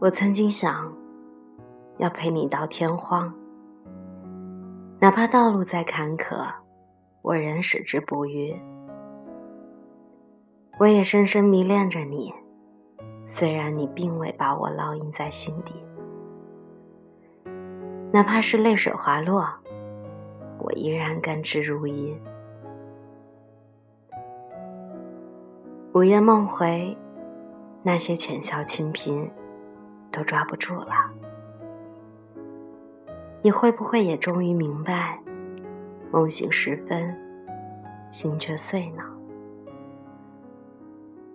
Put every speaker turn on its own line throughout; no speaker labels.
我曾经想，要陪你到天荒，哪怕道路再坎坷，我仍矢志不渝。我也深深迷恋着你，虽然你并未把我烙印在心底，哪怕是泪水滑落，我依然甘之如饴。午夜梦回，那些浅笑轻颦，都抓不住了。你会不会也终于明白，梦醒时分，心却碎呢？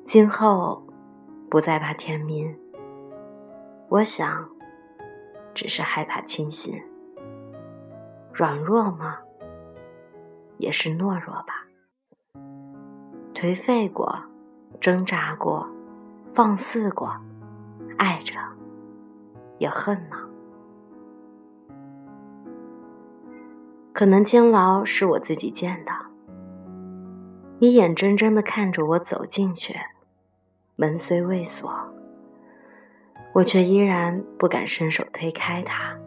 今后不再怕天明，我想，只是害怕清醒。软弱吗？也是懦弱吧。颓废过。挣扎过，放肆过，爱着，也恨呢。可能监牢是我自己建的，你眼睁睁的看着我走进去，门虽未锁，我却依然不敢伸手推开它。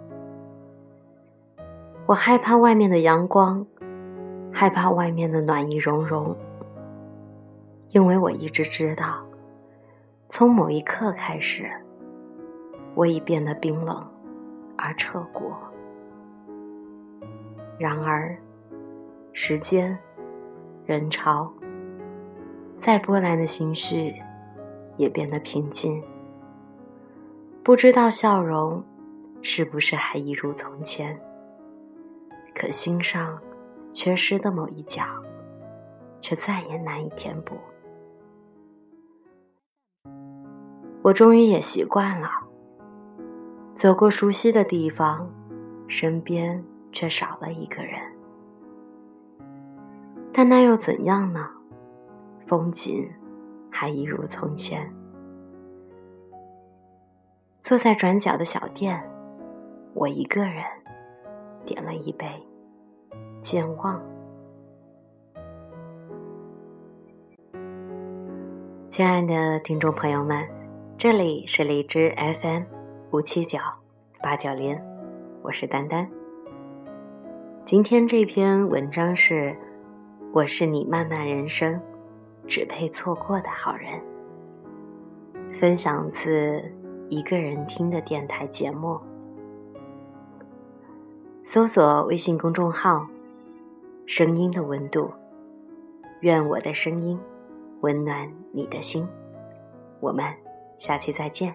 我害怕外面的阳光，害怕外面的暖意融融。因为我一直知道，从某一刻开始，我已变得冰冷而彻骨。然而，时间、人潮，再波澜的心绪，也变得平静。不知道笑容是不是还一如从前，可心上缺失的某一角，却再也难以填补。我终于也习惯了，走过熟悉的地方，身边却少了一个人。但那又怎样呢？风景还一如从前。坐在转角的小店，我一个人点了一杯健忘。亲爱的听众朋友们。这里是荔枝 FM 五七九八九零，我是丹丹。今天这篇文章是《我是你漫漫人生只配错过的好人》，分享自一个人听的电台节目。搜索微信公众号“声音的温度”，愿我的声音温暖你的心。我们。下期再见。